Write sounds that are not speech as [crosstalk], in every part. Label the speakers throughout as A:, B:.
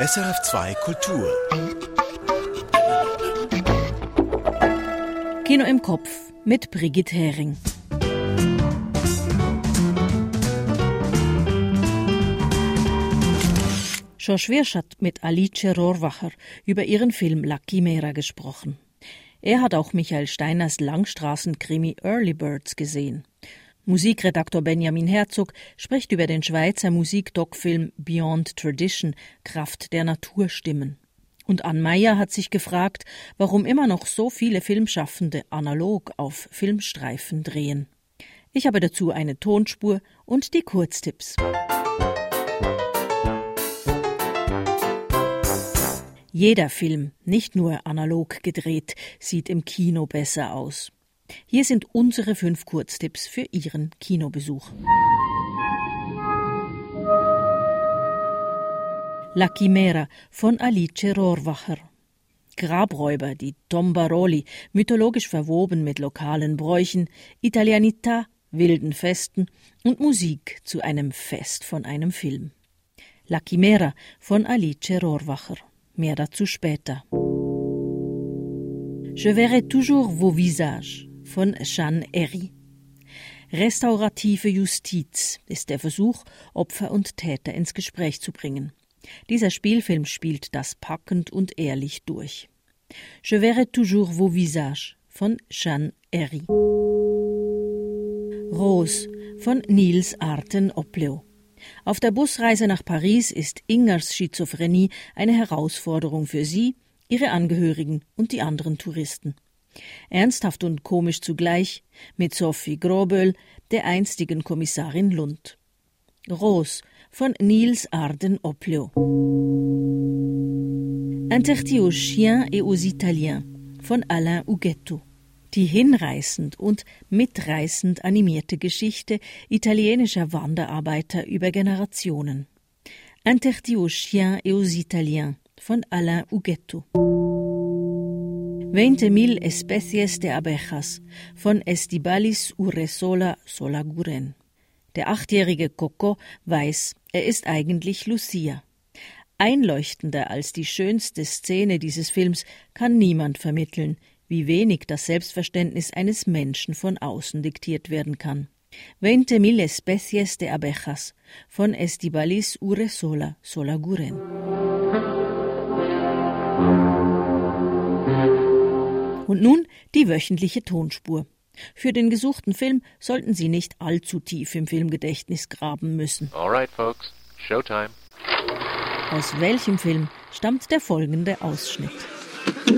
A: SRF2 Kultur.
B: Kino im Kopf mit Brigitte Hering. George Wirsch hat mit Alice Rohrwacher über ihren Film La Chimera gesprochen. Er hat auch Michael Steiners Langstraßenkrimi Early Birds gesehen. Musikredaktor Benjamin Herzog spricht über den Schweizer Musikdoc-Film Beyond Tradition Kraft der Naturstimmen. Und Ann Meyer hat sich gefragt, warum immer noch so viele Filmschaffende analog auf Filmstreifen drehen. Ich habe dazu eine Tonspur und die Kurztipps. Jeder Film, nicht nur analog gedreht, sieht im Kino besser aus. Hier sind unsere fünf Kurztipps für Ihren Kinobesuch. La Chimera von Alice Rohrwacher. Grabräuber, die Tombaroli, mythologisch verwoben mit lokalen Bräuchen, Italianità, wilden Festen und Musik zu einem Fest von einem Film. La Chimera von Alice Rohrwacher. Mehr dazu später. Je verrai toujours vos visages von Jeanne Herry. Restaurative Justiz ist der Versuch, Opfer und Täter ins Gespräch zu bringen. Dieser Spielfilm spielt das packend und ehrlich durch. Je verrai toujours vos visages von Jeanne Herry. Rose von Nils Arten Opleo. Auf der Busreise nach Paris ist Ingers Schizophrenie eine Herausforderung für sie, ihre Angehörigen und die anderen Touristen. Ernsthaft und komisch zugleich mit Sophie Grobel, der einstigen Kommissarin Lund. Rose von Niels Arden Oplio. Interti aux Chiens et aux Italiens von Alain Huguetto. Die hinreißend und mitreißend animierte Geschichte italienischer Wanderarbeiter über Generationen. Interti aux Chiens et aux Italiens von Alain Huguetto. 20.000 especies de abejas von Estibalis uresola solaguren. Der achtjährige Coco weiß, er ist eigentlich Lucia. Einleuchtender als die schönste Szene dieses Films kann niemand vermitteln, wie wenig das Selbstverständnis eines Menschen von außen diktiert werden kann. 20.000 mil especies de abejas von Estibalis Uresola Solaguren. Und nun die wöchentliche Tonspur. Für den gesuchten Film sollten Sie nicht allzu tief im Filmgedächtnis graben müssen.
C: Alright, folks. Showtime.
B: Aus welchem Film stammt der folgende Ausschnitt?
D: You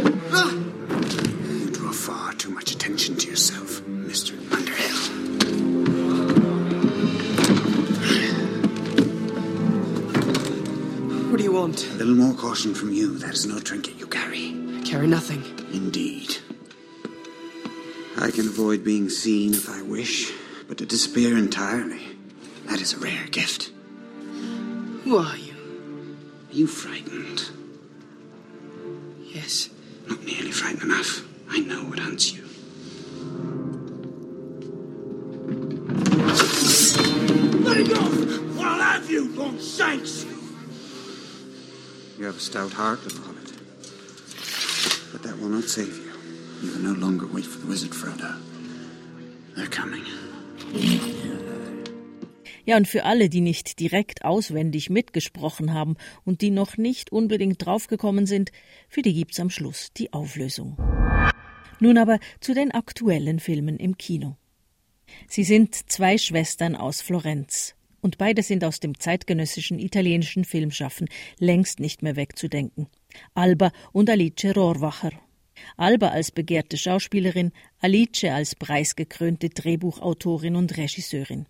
D: draw far too much attention to yourself, Mr. Underhill.
E: What do you want?
D: A little more caution from you. That is no trinket you carry.
E: I carry nothing.
D: Indeed. I can avoid being seen if I wish, but to disappear entirely, that is a rare gift.
E: Who are you?
D: Are you frightened?
E: Yes.
D: Not nearly frightened enough. I know what hunts you.
F: Let it go! Or I'll have you, long shanks!
D: You have a stout heart, Apollo. But that will not save you. You no longer wait for the wizard Frodo. They're coming.
B: Ja, und für alle, die nicht direkt auswendig mitgesprochen haben und die noch nicht unbedingt draufgekommen sind, für die gibt's am Schluss die Auflösung. Nun aber zu den aktuellen Filmen im Kino. Sie sind zwei Schwestern aus Florenz. Und beide sind aus dem zeitgenössischen italienischen Filmschaffen längst nicht mehr wegzudenken. Alba und Alice Rohrwacher. Alba als begehrte Schauspielerin, Alice als preisgekrönte Drehbuchautorin und Regisseurin.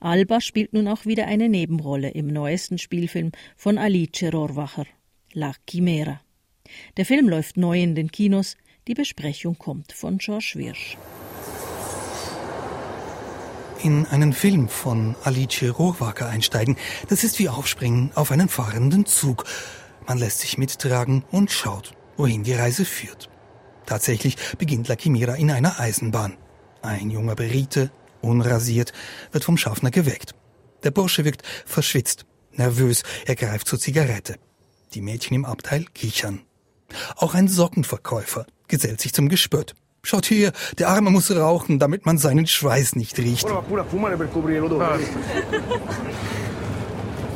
B: Alba spielt nun auch wieder eine Nebenrolle im neuesten Spielfilm von Alice Rohrwacher, La Chimera. Der Film läuft neu in den Kinos, die Besprechung kommt von George Wirsch.
G: In einen Film von Alice Rohrwacker einsteigen, das ist wie aufspringen auf einen fahrenden Zug. Man lässt sich mittragen und schaut, wohin die Reise führt. Tatsächlich beginnt La Chimera in einer Eisenbahn. Ein junger Berite, unrasiert, wird vom Schaffner geweckt. Der Bursche wirkt verschwitzt, nervös, er greift zur Zigarette. Die Mädchen im Abteil kichern. Auch ein Sockenverkäufer gesellt sich zum Gespött. Schaut her, der Arme muss rauchen, damit man seinen Schweiß nicht riecht.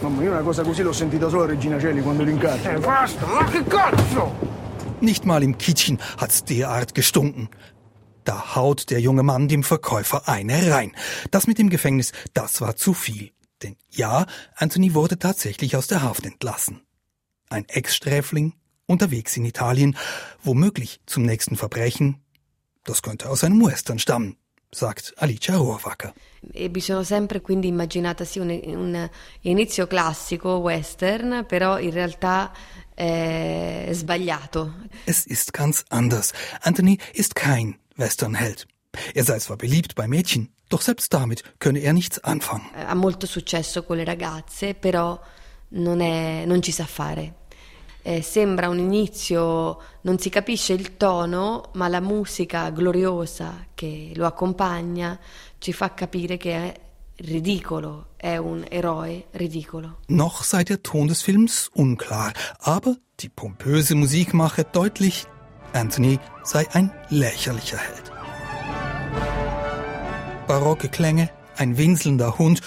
A: Mamma, io una cosa così l'ho sentita solo a Regina Celi quando l'incazzo. Eh, basta, ma che cazzo!
G: Nicht mal im Kittchen hat's derart gestunken. Da haut der junge Mann dem Verkäufer eine rein. Das mit dem Gefängnis, das war zu viel. Denn ja, Anthony wurde tatsächlich aus der Haft entlassen. Ein Ex-Sträfling, unterwegs in Italien, womöglich zum nächsten Verbrechen. Das könnte aus einem Western stammen sagt Alicia Rohrwacker.
H: E mi sono sempre quindi immaginata sì un, un inizio classico western, però in realtà è sbagliato.
G: Es ist ganz anders. Anthony ist kein Westernheld. Er sei zwar beliebt bei Mädchen, doch selbst damit könne er nichts anfangen.
H: Ha molto successo con le ragazze, però non, è, non ci sa fare. Eh, sembra un inizio, non si capisce il tono, ma la musica gloriosa che lo accompagna ci fa capire che è ridicolo, è un eroe ridicolo.
G: Noch sei der Ton des Films unklar, aber die pompöse Musik mache deutlich, Anthony sei ein lächerlicher Held. Barocke Klänge, ein winselnder Hund,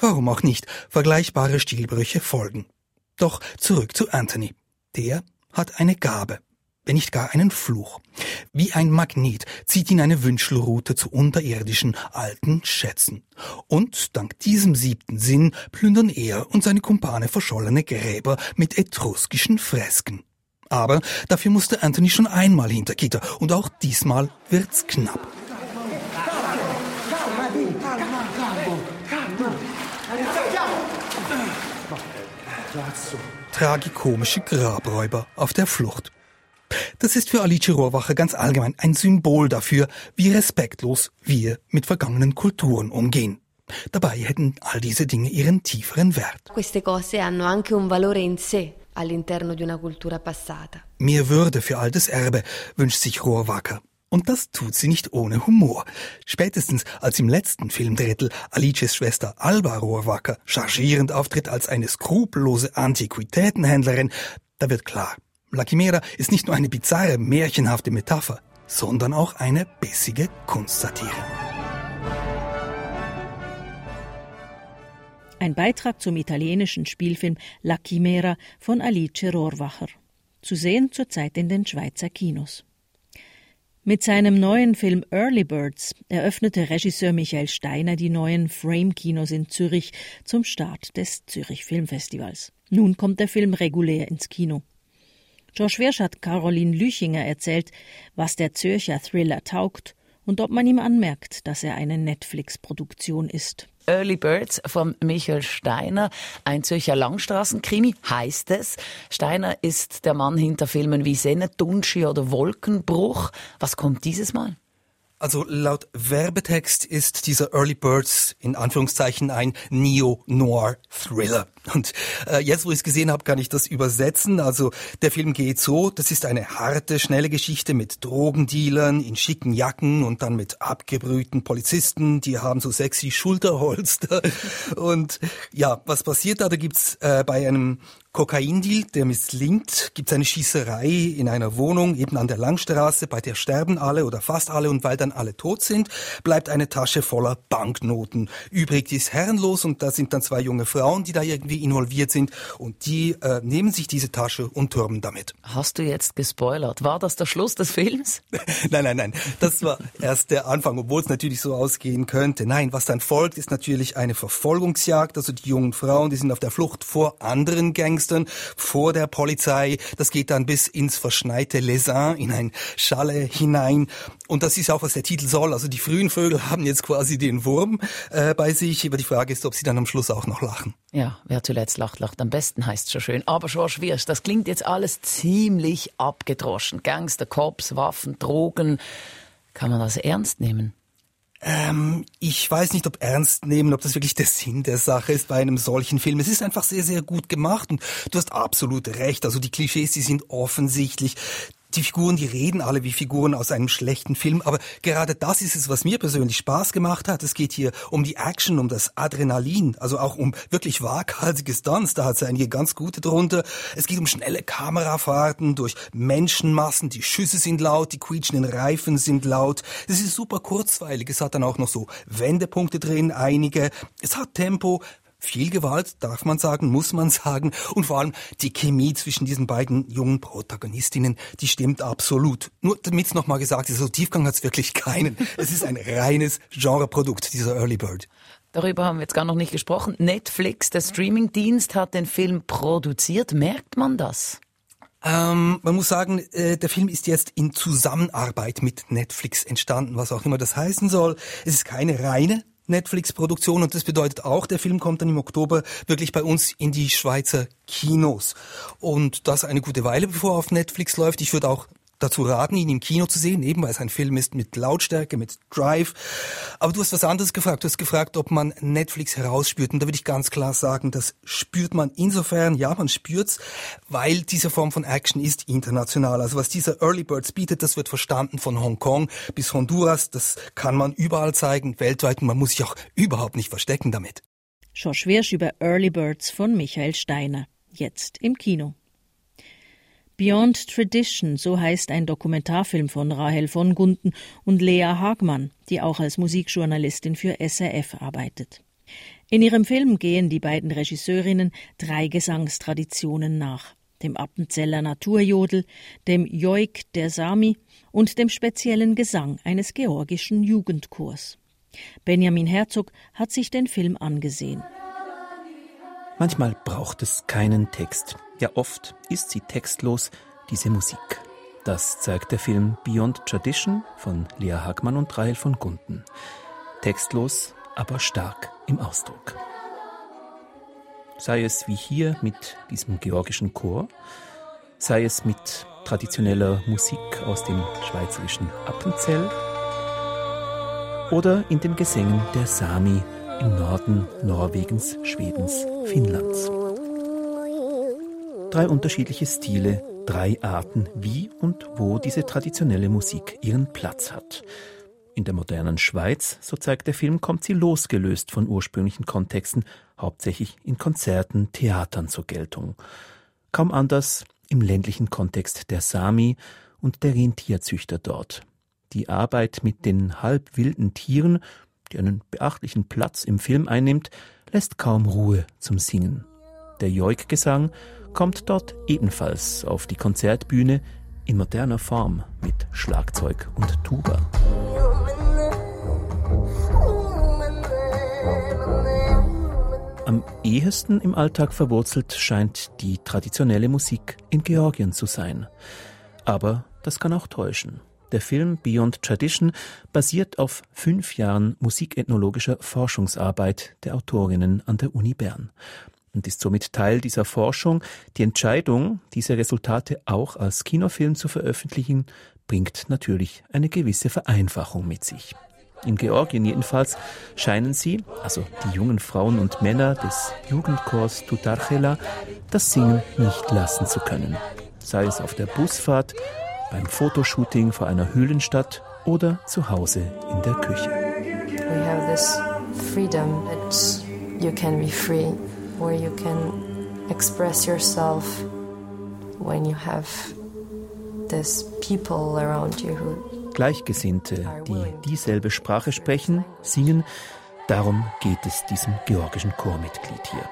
G: warum auch nicht, vergleichbare Stilbrüche folgen. Doch zurück zu Anthony. Der hat eine Gabe, wenn nicht gar einen Fluch. Wie ein Magnet zieht ihn eine Wünschelroute zu unterirdischen alten Schätzen. Und dank diesem siebten Sinn plündern er und seine Kumpane verschollene Gräber mit etruskischen Fresken. Aber dafür musste Anthony schon einmal hinter Gitter und auch diesmal wird's knapp. Tragikomische Grabräuber auf der Flucht. Das ist für Alice Rohrwacher ganz allgemein ein Symbol dafür, wie respektlos wir mit vergangenen Kulturen umgehen. Dabei hätten all diese Dinge ihren tieferen Wert.
H: Queste cose hanno anche un valore in sé all'interno di una cultura passata.
G: Mehr Würde für altes Erbe wünscht sich Rohrwacker. Und das tut sie nicht ohne Humor. Spätestens als im letzten Filmdrittel Alices Schwester Alba Rohrwacker chargierend auftritt als eine skrupellose Antiquitätenhändlerin, da wird klar, La Chimera ist nicht nur eine bizarre, märchenhafte Metapher, sondern auch eine bissige Kunstsatire.
B: Ein Beitrag zum italienischen Spielfilm La Chimera von Alice Rohrwacher. Zu sehen zurzeit in den Schweizer Kinos. Mit seinem neuen Film Early Birds eröffnete Regisseur Michael Steiner die neuen Frame-Kinos in Zürich zum Start des Zürich Filmfestivals. Nun kommt der Film regulär ins Kino. Josh Wirsch hat Caroline Lüchinger erzählt, was der Zürcher Thriller taugt und ob man ihm anmerkt, dass er eine Netflix-Produktion ist.
I: Early Birds von Michael Steiner, ein Zürcher Langstraßenkrimi, heißt es. Steiner ist der Mann hinter Filmen wie Sennetunschi oder Wolkenbruch. Was kommt dieses Mal?
G: Also laut Werbetext ist dieser Early Birds in Anführungszeichen ein Neo-Noir-Thriller. Und äh, jetzt, wo ich es gesehen habe, kann ich das übersetzen. Also der Film geht so, das ist eine harte, schnelle Geschichte mit Drogendealern in schicken Jacken und dann mit abgebrühten Polizisten, die haben so sexy Schulterholster. [laughs] Und ja, was passiert da? Da gibt's äh, bei einem Kokaindeal, der misslingt, gibt es eine Schießerei in einer Wohnung, eben an der Langstraße, bei der sterben alle oder fast alle und weil dann alle tot sind, bleibt eine Tasche voller Banknoten. Übrig die ist herrenlos und da sind dann zwei junge Frauen, die da irgendwie involviert sind und die äh, nehmen sich diese Tasche und türmen damit.
I: Hast du jetzt gespoilert? War das der Schluss des Films? [laughs]
G: nein, nein, nein. Das war erst der Anfang, obwohl es natürlich so ausgehen könnte. Nein, was dann folgt, ist natürlich eine Verfolgungsjagd. Also die jungen Frauen, die sind auf der Flucht vor anderen Gangstern, vor der Polizei. Das geht dann bis ins verschneite Lesin, in ein Schalle hinein. Und das ist auch, was der Titel soll. Also die frühen Vögel haben jetzt quasi den Wurm äh, bei sich. Aber die Frage ist, ob sie dann am Schluss auch noch lachen.
I: Ja, wer zuletzt lacht, lacht am besten, heißt schon schön. Aber schon schwierig. Das klingt jetzt alles ziemlich abgedroschen. Gangster, Cops, Waffen, Drogen. Kann man das ernst nehmen?
G: Ähm, ich weiß nicht, ob ernst nehmen, ob das wirklich der Sinn der Sache ist bei einem solchen Film. Es ist einfach sehr, sehr gut gemacht und du hast absolut recht. Also die Klischees, die sind offensichtlich. Die Figuren, die reden alle wie Figuren aus einem schlechten Film, aber gerade das ist es, was mir persönlich Spaß gemacht hat. Es geht hier um die Action, um das Adrenalin, also auch um wirklich waghalsige Stunts, da hat es einige ganz gute drunter. Es geht um schnelle Kamerafahrten durch Menschenmassen, die Schüsse sind laut, die quietschenden Reifen sind laut. Es ist super kurzweilig, es hat dann auch noch so Wendepunkte drin, einige. Es hat Tempo, viel Gewalt, darf man sagen, muss man [laughs] sagen. Und vor allem die Chemie zwischen diesen beiden jungen Protagonistinnen, die stimmt absolut. Nur damit es nochmal gesagt ist, so Tiefgang hat es wirklich keinen. [laughs] Es ist ein reines Genreprodukt, dieser Early Bird.
I: Darüber haben wir jetzt gar noch nicht gesprochen. Netflix, der Streamingdienst, hat den Film produziert. Merkt man das?
G: Ähm, man muss sagen, äh, der Film ist jetzt in Zusammenarbeit mit Netflix entstanden, was auch immer das heißen soll. Es ist keine reine Netflix-Produktion und das bedeutet auch, der Film kommt dann im Oktober wirklich bei uns in die Schweizer Kinos. Und das eine gute Weile, bevor er auf Netflix läuft. Ich würde auch dazu raten, ihn im Kino zu sehen, eben weil es ein Film ist mit Lautstärke, mit Drive. Aber du hast was anderes gefragt. Du hast gefragt, ob man Netflix herausspürt. Und da würde ich ganz klar sagen, das spürt man insofern, ja, man spürt's, weil diese Form von Action ist international. Also was dieser Early Birds bietet, das wird verstanden von Hongkong bis Honduras. Das kann man überall zeigen, weltweit. Und man muss sich auch überhaupt nicht verstecken damit.
B: Schorsch Wirsch über Early Birds von Michael Steiner. Jetzt im Kino. Beyond Tradition, so heißt ein Dokumentarfilm von Rahel von Gunden und Lea Hagmann, die auch als Musikjournalistin für SRF arbeitet. In ihrem Film gehen die beiden Regisseurinnen drei Gesangstraditionen nach. Dem Appenzeller Naturjodel, dem Joik der Sami und dem speziellen Gesang eines georgischen Jugendchors. Benjamin Herzog hat sich den Film angesehen.
J: Manchmal braucht es keinen Text. Ja, oft ist sie textlos, diese Musik. Das zeigt der Film Beyond Tradition von Lea Hagmann und Rahel von Gunten. Textlos, aber stark im Ausdruck. Sei es wie hier mit diesem georgischen Chor, sei es mit traditioneller Musik aus dem schweizerischen Appenzell oder in den Gesängen der Sami im Norden Norwegens, Schwedens, Finnlands. Drei unterschiedliche Stile, drei Arten, wie und wo diese traditionelle Musik ihren Platz hat. In der modernen Schweiz, so zeigt der Film, kommt sie losgelöst von ursprünglichen Kontexten, hauptsächlich in Konzerten, Theatern zur Geltung. Kaum anders im ländlichen Kontext der Sami und der Rentierzüchter dort. Die Arbeit mit den halb wilden Tieren die einen beachtlichen Platz im Film einnimmt, lässt kaum Ruhe zum Singen. Der Joik-Gesang kommt dort ebenfalls auf die Konzertbühne in moderner Form mit Schlagzeug und Tuba. Am ehesten im Alltag verwurzelt scheint die traditionelle Musik in Georgien zu sein. Aber das kann auch täuschen. Der Film Beyond Tradition basiert auf fünf Jahren musikethnologischer Forschungsarbeit der Autorinnen an der Uni Bern und ist somit Teil dieser Forschung. Die Entscheidung, diese Resultate auch als Kinofilm zu veröffentlichen, bringt natürlich eine gewisse Vereinfachung mit sich. In Georgien jedenfalls scheinen sie, also die jungen Frauen und Männer des Jugendchors Tutarchela, das Singen nicht lassen zu können. Sei es auf der Busfahrt beim Fotoshooting vor einer Höhlenstadt oder zu Hause in der Küche.
K: We have this freedom that you can be free, where you can express yourself when you have this people around you who
J: Gleichgesinnte, die dieselbe Sprache sprechen, singen, darum geht es diesem georgischen Chormitglied hier.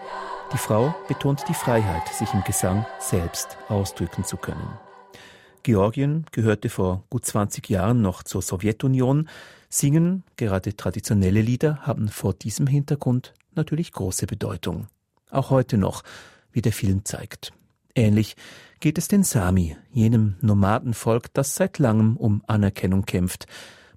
J: Die Frau betont die Freiheit, sich im Gesang selbst ausdrücken zu können. Georgien gehörte vor gut 20 Jahren noch zur Sowjetunion. Singen, gerade traditionelle Lieder, haben vor diesem Hintergrund natürlich große Bedeutung. Auch heute noch, wie der Film zeigt. Ähnlich geht es den Sami, jenem Nomadenvolk, das seit langem um Anerkennung kämpft.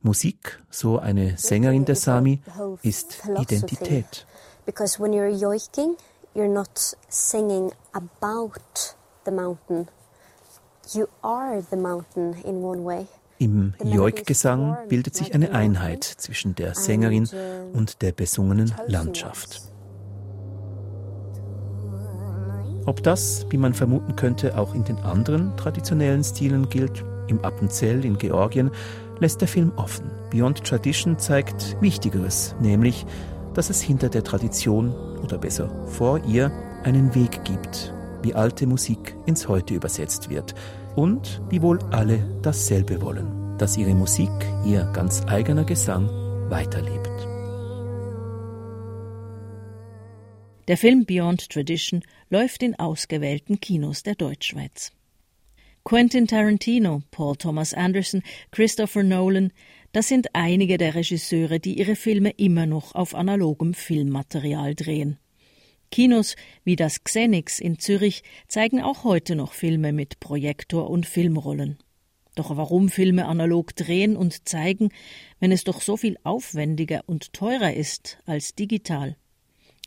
J: Musik, so eine Sängerin der Sami, ist Identität.
L: Because when you're yoiking, you're not singing about the mountain.
J: Im Joik-Gesang bildet sich eine Einheit zwischen der Sängerin und der besungenen Landschaft. Ob das, wie man vermuten könnte, auch in den anderen traditionellen Stilen gilt, im Appenzell in Georgien, lässt der Film offen. Beyond Tradition zeigt Wichtigeres, nämlich, dass es hinter der Tradition oder besser vor ihr einen Weg gibt, wie alte Musik ins Heute übersetzt wird und wie wohl alle dasselbe wollen, dass ihre Musik, ihr ganz eigener Gesang weiterlebt.
B: Der Film Beyond Tradition läuft in ausgewählten Kinos der Deutschschweiz. Quentin Tarantino, Paul Thomas Anderson, Christopher Nolan, das sind einige der Regisseure, die ihre Filme immer noch auf analogem Filmmaterial drehen. Kinos wie das Xenix in Zürich zeigen auch heute noch Filme mit Projektor und Filmrollen. Doch warum Filme analog drehen und zeigen, wenn es doch so viel aufwendiger und teurer ist als digital?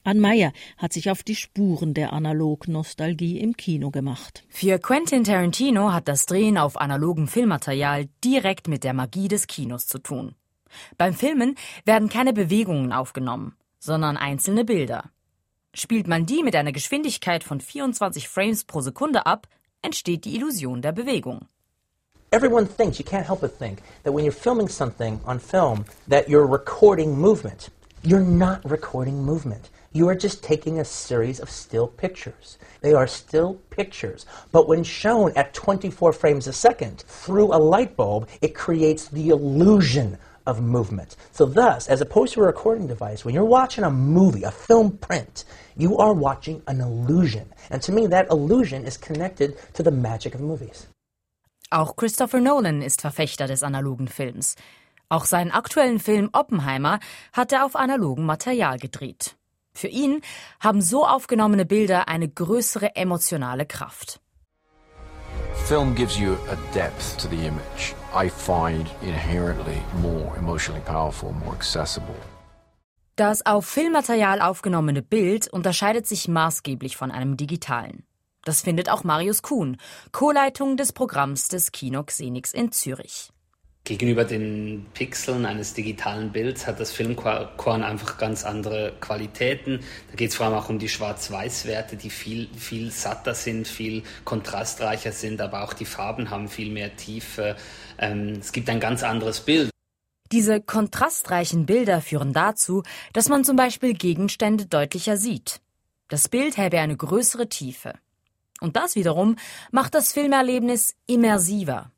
B: Ann Meyer hat sich auf die Spuren der Analog-Nostalgie im Kino gemacht.
M: Für Quentin Tarantino hat das Drehen auf analogem Filmmaterial direkt mit der Magie des Kinos zu tun. Beim Filmen werden keine Bewegungen aufgenommen, sondern einzelne Bilder. Spielt man die mit einer Geschwindigkeit von 24 Frames pro Sekunde ab, entsteht die Illusion der Bewegung.
N: Everyone thinks, you can't help but think, that when you're filming something on film, that you're recording movement. You're not recording movement. You are just taking a series of still pictures. They are still pictures. But when shown at 24 frames a second through a light bulb, it creates the illusion of movement. So, thus, as opposed to a recording device, when you're watching a movie, a film print, you are watching an illusion. And to me, that illusion is connected to the magic of movies.
M: Auch Christopher Nolan ist Verfechter des analogen Films. Auch seinen aktuellen Film Oppenheimer hat er auf analogem Material gedreht. Für ihn haben so aufgenommene Bilder eine größere emotionale Kraft.
O: Film gives you a depth to the image. I find inherently more emotionally powerful, more accessible.
M: Das auf Filmmaterial aufgenommene Bild unterscheidet sich maßgeblich von einem digitalen. Das findet auch Marius Kuhn, Co-Leitung des Programms des Kino Xenix in Zürich.
P: Gegenüber den Pixeln eines digitalen Bilds hat das Filmkorn einfach ganz andere Qualitäten. Da geht es vor allem auch um die Schwarz-Weiß-Werte, die viel, viel satter sind, viel kontrastreicher sind, aber auch die Farben haben viel mehr Tiefe. Ähm, es gibt ein ganz anderes Bild.
M: Diese kontrastreichen Bilder führen dazu, dass man zum Beispiel Gegenstände deutlicher sieht. Das Bild habe eine größere Tiefe. Und das wiederum macht das Filmerlebnis immersiver.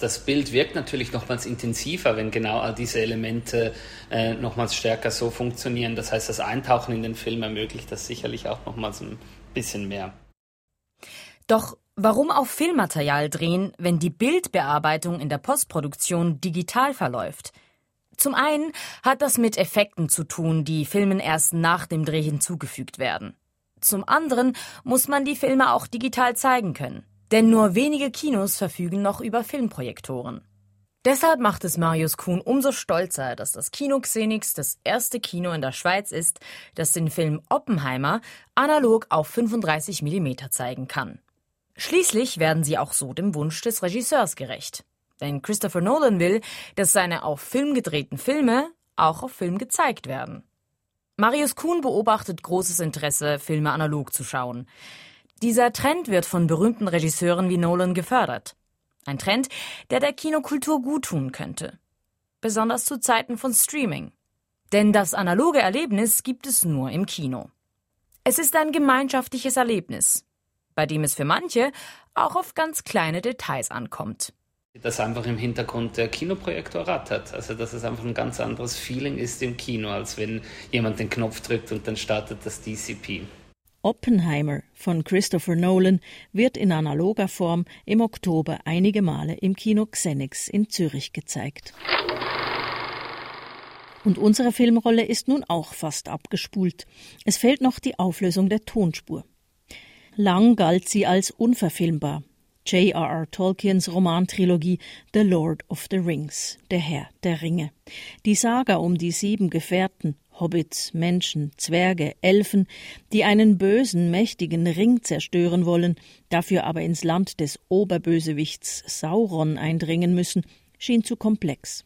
P: Das Bild wirkt natürlich nochmals intensiver, wenn genau all diese Elemente äh, nochmals stärker so funktionieren. Das heißt, das Eintauchen in den Film ermöglicht das sicherlich auch nochmals ein bisschen mehr.
M: Doch warum auf Filmmaterial drehen, wenn die Bildbearbeitung in der Postproduktion digital verläuft? Zum einen hat das mit Effekten zu tun, die Filmen erst nach dem Dreh hinzugefügt werden. Zum anderen muss man die Filme auch digital zeigen können. Denn nur wenige Kinos verfügen noch über Filmprojektoren. Deshalb macht es Marius Kuhn umso stolzer, dass das Kino Xenix das erste Kino in der Schweiz ist, das den Film Oppenheimer analog auf 35 mm zeigen kann. Schließlich werden sie auch so dem Wunsch des Regisseurs gerecht. Denn Christopher Nolan will, dass seine auf Film gedrehten Filme auch auf Film gezeigt werden. Marius Kuhn beobachtet großes Interesse, Filme analog zu schauen. Dieser Trend wird von berühmten Regisseuren wie Nolan gefördert. Ein Trend, der der Kinokultur guttun könnte. Besonders zu Zeiten von Streaming. Denn das analoge Erlebnis gibt es nur im Kino. Es ist ein gemeinschaftliches Erlebnis, bei dem es für manche auch auf ganz kleine Details ankommt.
P: Dass einfach im Hintergrund der Kinoprojektor rattert. Also dass es einfach ein ganz anderes Feeling ist im Kino, als wenn jemand den Knopf drückt und dann startet das DCP.
B: Oppenheimer von Christopher Nolan wird in analoger Form im Oktober einige Male im Kino Xenix in Zürich gezeigt. Und unsere Filmrolle ist nun auch fast abgespult. Es fehlt noch die Auflösung der Tonspur. Lang galt sie als unverfilmbar. J.R.R. Tolkiens Romantrilogie The Lord of the Rings, der Herr der Ringe. Die Saga um die sieben Gefährten, Hobbits, Menschen, Zwerge, Elfen, die einen bösen, mächtigen Ring zerstören wollen, dafür aber ins Land des Oberbösewichts Sauron eindringen müssen, schien zu komplex.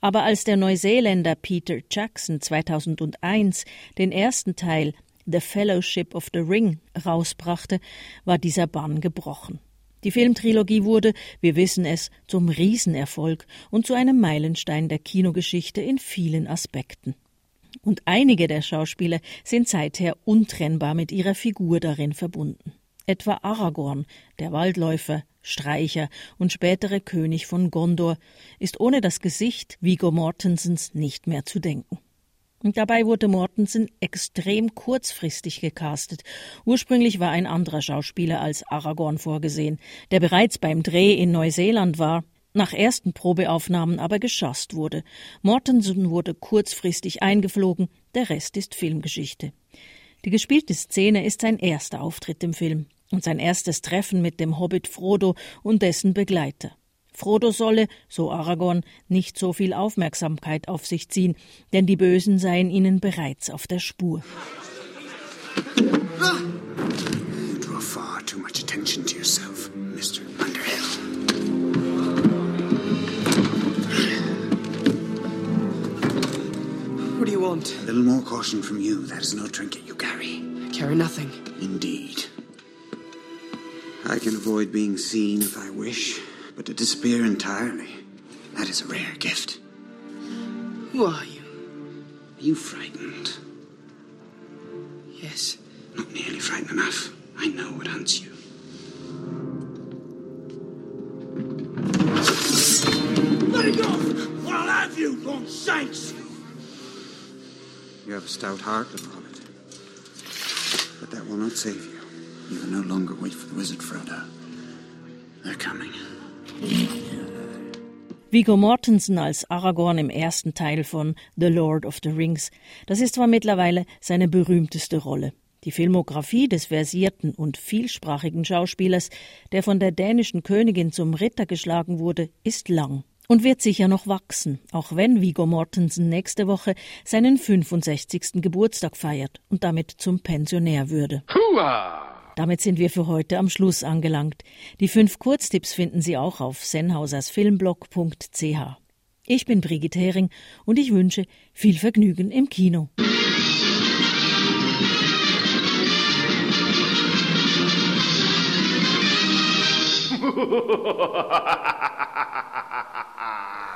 B: Aber als der Neuseeländer Peter Jackson 2001 den ersten Teil The Fellowship of the Ring rausbrachte, war dieser Bann gebrochen. Die Filmtrilogie wurde, wir wissen es, zum Riesenerfolg und zu einem Meilenstein der Kinogeschichte in vielen Aspekten. Und einige der Schauspieler sind seither untrennbar mit ihrer Figur darin verbunden. Etwa Aragorn, der Waldläufer, Streicher und spätere König von Gondor, ist ohne das Gesicht Viggo Mortensens nicht mehr zu denken. Und dabei wurde Mortensen extrem kurzfristig gecastet. Ursprünglich war ein anderer Schauspieler als Aragorn vorgesehen, der bereits beim Dreh in Neuseeland war, nach ersten Probeaufnahmen aber geschasst wurde. Mortensen wurde kurzfristig eingeflogen, der Rest ist Filmgeschichte. Die gespielte Szene ist sein erster Auftritt im Film und sein erstes Treffen mit dem Hobbit Frodo und dessen Begleiter. Frodo solle, so Aragorn, nicht so viel Aufmerksamkeit auf sich ziehen, denn die Bösen seien ihnen bereits auf der Spur.
D: You draw far too much attention to yourself,
E: want?
D: A little more caution from you. That is no trinket you carry.
E: I carry nothing.
D: Indeed. I can avoid being seen if I wish, but to disappear entirely, that is a rare gift.
E: Who are you?
D: Are you frightened?
E: Yes.
D: Not nearly frightened enough. I know what hunts you.
F: Let it go! Or I'll have you, long shanks!
D: You have a stout heart, upon it. But that will not save you. You can no longer wait for the wizard Frodo. They're coming.
B: Viggo Mortensen als Aragorn im ersten Teil von The Lord of the Rings. Das ist zwar mittlerweile seine berühmteste Rolle. Die Filmografie des versierten und vielsprachigen Schauspielers, der von der dänischen Königin zum Ritter geschlagen wurde, ist lang und wird sicher noch wachsen, auch wenn Viggo Mortensen nächste Woche seinen 65. Geburtstag feiert und damit zum Pensionär würde.
C: Hua!
B: Damit sind wir für heute am Schluss angelangt. Die fünf Kurztipps finden Sie auch auf sennhausersfilmblog.ch. Ich bin Brigitte Hering und ich wünsche viel Vergnügen im Kino. [laughs]